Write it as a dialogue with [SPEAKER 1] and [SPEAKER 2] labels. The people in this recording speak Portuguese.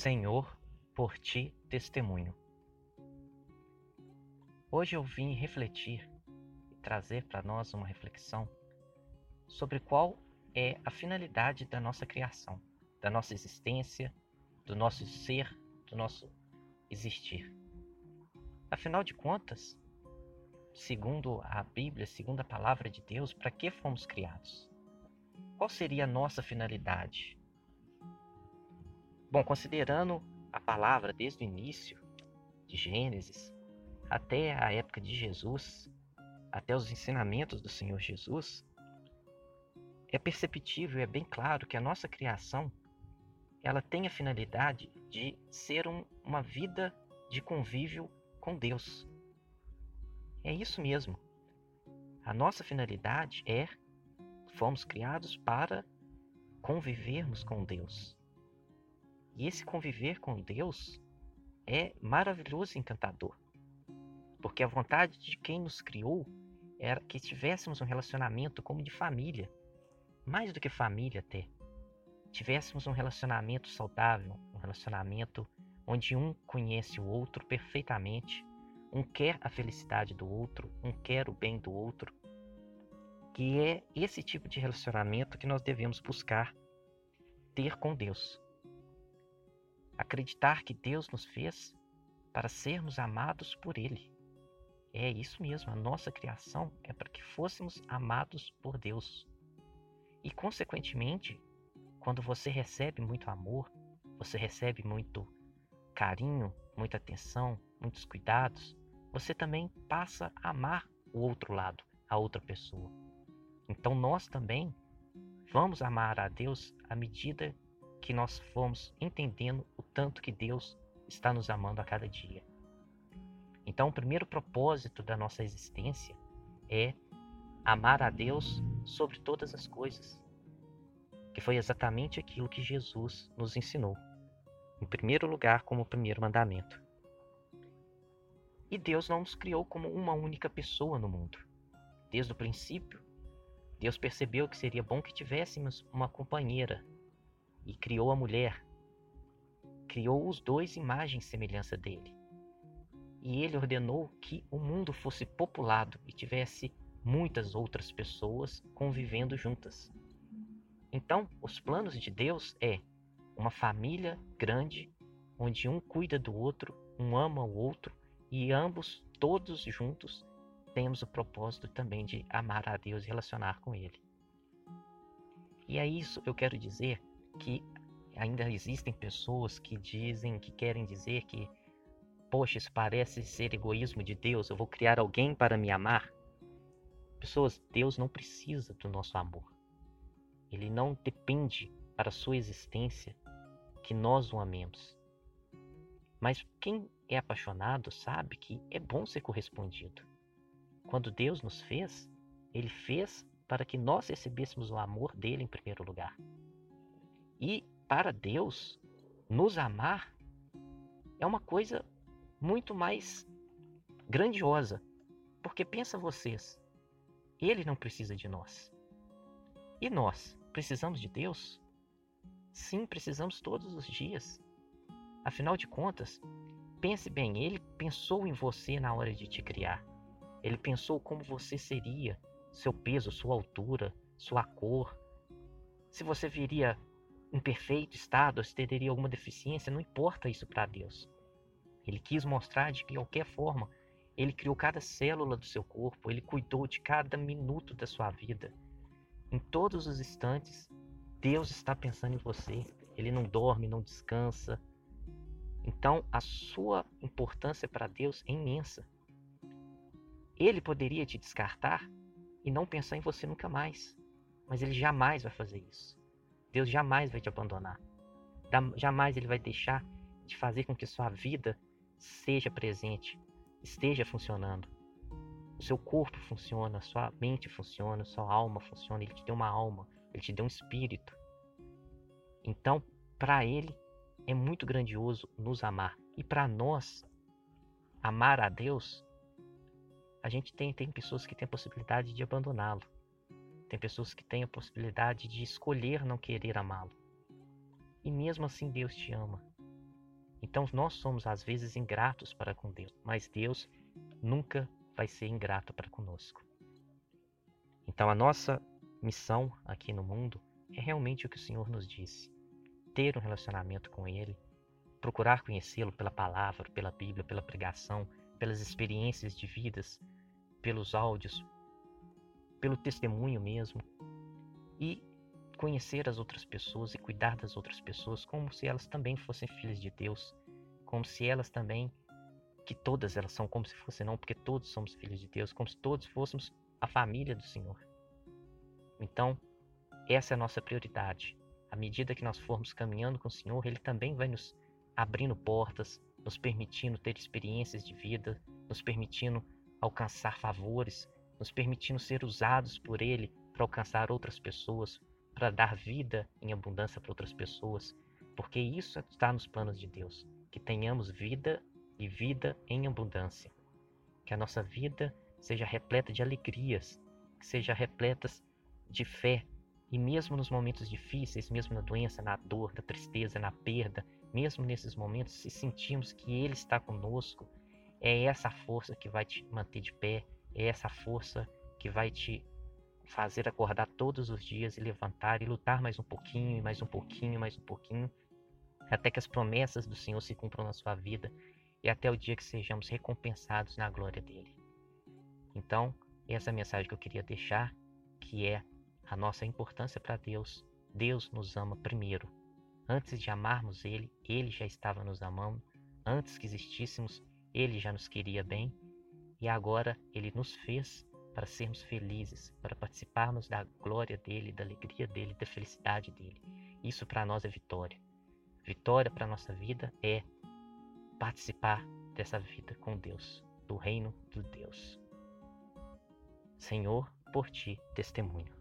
[SPEAKER 1] Senhor, por ti testemunho. Hoje eu vim refletir e trazer para nós uma reflexão sobre qual é a finalidade da nossa criação, da nossa existência, do nosso ser, do nosso existir. Afinal de contas, segundo a Bíblia, segundo a palavra de Deus, para que fomos criados? Qual seria a nossa finalidade? Bom, considerando a palavra desde o início de Gênesis até a época de Jesus, até os ensinamentos do Senhor Jesus, é perceptível, é bem claro que a nossa criação ela tem a finalidade de ser um, uma vida de convívio com Deus. É isso mesmo. A nossa finalidade é fomos criados para convivermos com Deus. E esse conviver com Deus é maravilhoso e encantador. Porque a vontade de quem nos criou era que tivéssemos um relacionamento como de família, mais do que família até. Tivéssemos um relacionamento saudável, um relacionamento onde um conhece o outro perfeitamente, um quer a felicidade do outro, um quer o bem do outro. Que é esse tipo de relacionamento que nós devemos buscar ter com Deus. Acreditar que Deus nos fez para sermos amados por Ele. É isso mesmo, a nossa criação é para que fôssemos amados por Deus. E, consequentemente, quando você recebe muito amor, você recebe muito carinho, muita atenção, muitos cuidados, você também passa a amar o outro lado, a outra pessoa. Então nós também vamos amar a Deus à medida que nós formos entendendo o tanto que Deus está nos amando a cada dia. Então, o primeiro propósito da nossa existência é amar a Deus sobre todas as coisas, que foi exatamente aquilo que Jesus nos ensinou em primeiro lugar como primeiro mandamento. E Deus não nos criou como uma única pessoa no mundo. Desde o princípio, Deus percebeu que seria bom que tivéssemos uma companheira e criou a mulher. Criou os dois imagem e semelhança dele. E ele ordenou que o mundo fosse populado e tivesse muitas outras pessoas convivendo juntas. Então, os planos de Deus é uma família grande, onde um cuida do outro, um ama o outro e ambos, todos juntos, temos o propósito também de amar a Deus e relacionar com Ele. E é isso eu quero dizer que ainda existem pessoas que dizem, que querem dizer que, poxa, isso parece ser egoísmo de Deus, eu vou criar alguém para me amar. Pessoas, Deus não precisa do nosso amor. Ele não depende para a sua existência que nós o amemos. Mas quem é apaixonado sabe que é bom ser correspondido. Quando Deus nos fez, Ele fez para que nós recebêssemos o amor dele em primeiro lugar. E para Deus, nos amar é uma coisa muito mais grandiosa. Porque pensa vocês, Ele não precisa de nós. E nós precisamos de Deus? Sim, precisamos todos os dias. Afinal de contas, pense bem, ele pensou em você na hora de te criar. Ele pensou como você seria, seu peso, sua altura, sua cor. Se você viria em perfeito estado, se teria alguma deficiência, não importa isso para Deus. Ele quis mostrar de qualquer forma, ele criou cada célula do seu corpo, ele cuidou de cada minuto da sua vida. Em todos os instantes, Deus está pensando em você. Ele não dorme, não descansa. Então, a sua importância para Deus é imensa. Ele poderia te descartar e não pensar em você nunca mais. Mas ele jamais vai fazer isso. Deus jamais vai te abandonar. Jamais ele vai deixar de fazer com que sua vida seja presente, esteja funcionando. O seu corpo funciona, sua mente funciona, sua alma funciona. Ele te deu uma alma, ele te deu um espírito. Então, para ele é muito grandioso nos amar. E para nós amar a Deus, a gente tem, tem pessoas que têm a possibilidade de abandoná-lo. Tem pessoas que têm a possibilidade de escolher não querer amá-lo. E mesmo assim Deus te ama. Então nós somos às vezes ingratos para com Deus, mas Deus nunca vai ser ingrato para conosco. Então a nossa missão aqui no mundo é realmente o que o Senhor nos disse: ter um relacionamento com Ele, procurar conhecê-lo pela palavra, pela Bíblia, pela pregação, pelas experiências de vidas, pelos áudios, pelo testemunho mesmo, e conhecer as outras pessoas e cuidar das outras pessoas como se elas também fossem filhas de Deus, como se elas também, que todas elas são como se fossem não, porque todos somos filhos de Deus, como se todos fôssemos a família do Senhor. Então, essa é a nossa prioridade. À medida que nós formos caminhando com o Senhor, Ele também vai nos abrindo portas, nos permitindo ter experiências de vida, nos permitindo alcançar favores, nos permitindo ser usados por Ele para alcançar outras pessoas, para dar vida em abundância para outras pessoas, porque isso está nos planos de Deus, que tenhamos vida e vida em abundância, que a nossa vida seja repleta de alegrias, que seja repleta de fé, e mesmo nos momentos difíceis, mesmo na doença, na dor, na tristeza, na perda, mesmo nesses momentos, se sentimos que Ele está conosco, é essa força que vai te manter de pé, é essa força que vai te fazer acordar todos os dias e levantar e lutar mais um pouquinho, e mais um pouquinho, mais um pouquinho, até que as promessas do Senhor se cumpram na sua vida e até o dia que sejamos recompensados na glória dele. Então, essa é a mensagem que eu queria deixar, que é a nossa importância para Deus. Deus nos ama primeiro. Antes de amarmos Ele, Ele já estava nos amando. Antes que existíssemos, Ele já nos queria bem. E agora Ele nos fez para sermos felizes, para participarmos da glória dele, da alegria dele, da felicidade dele. Isso para nós é vitória. Vitória para nossa vida é participar dessa vida com Deus, do reino do Deus. Senhor, por ti testemunho.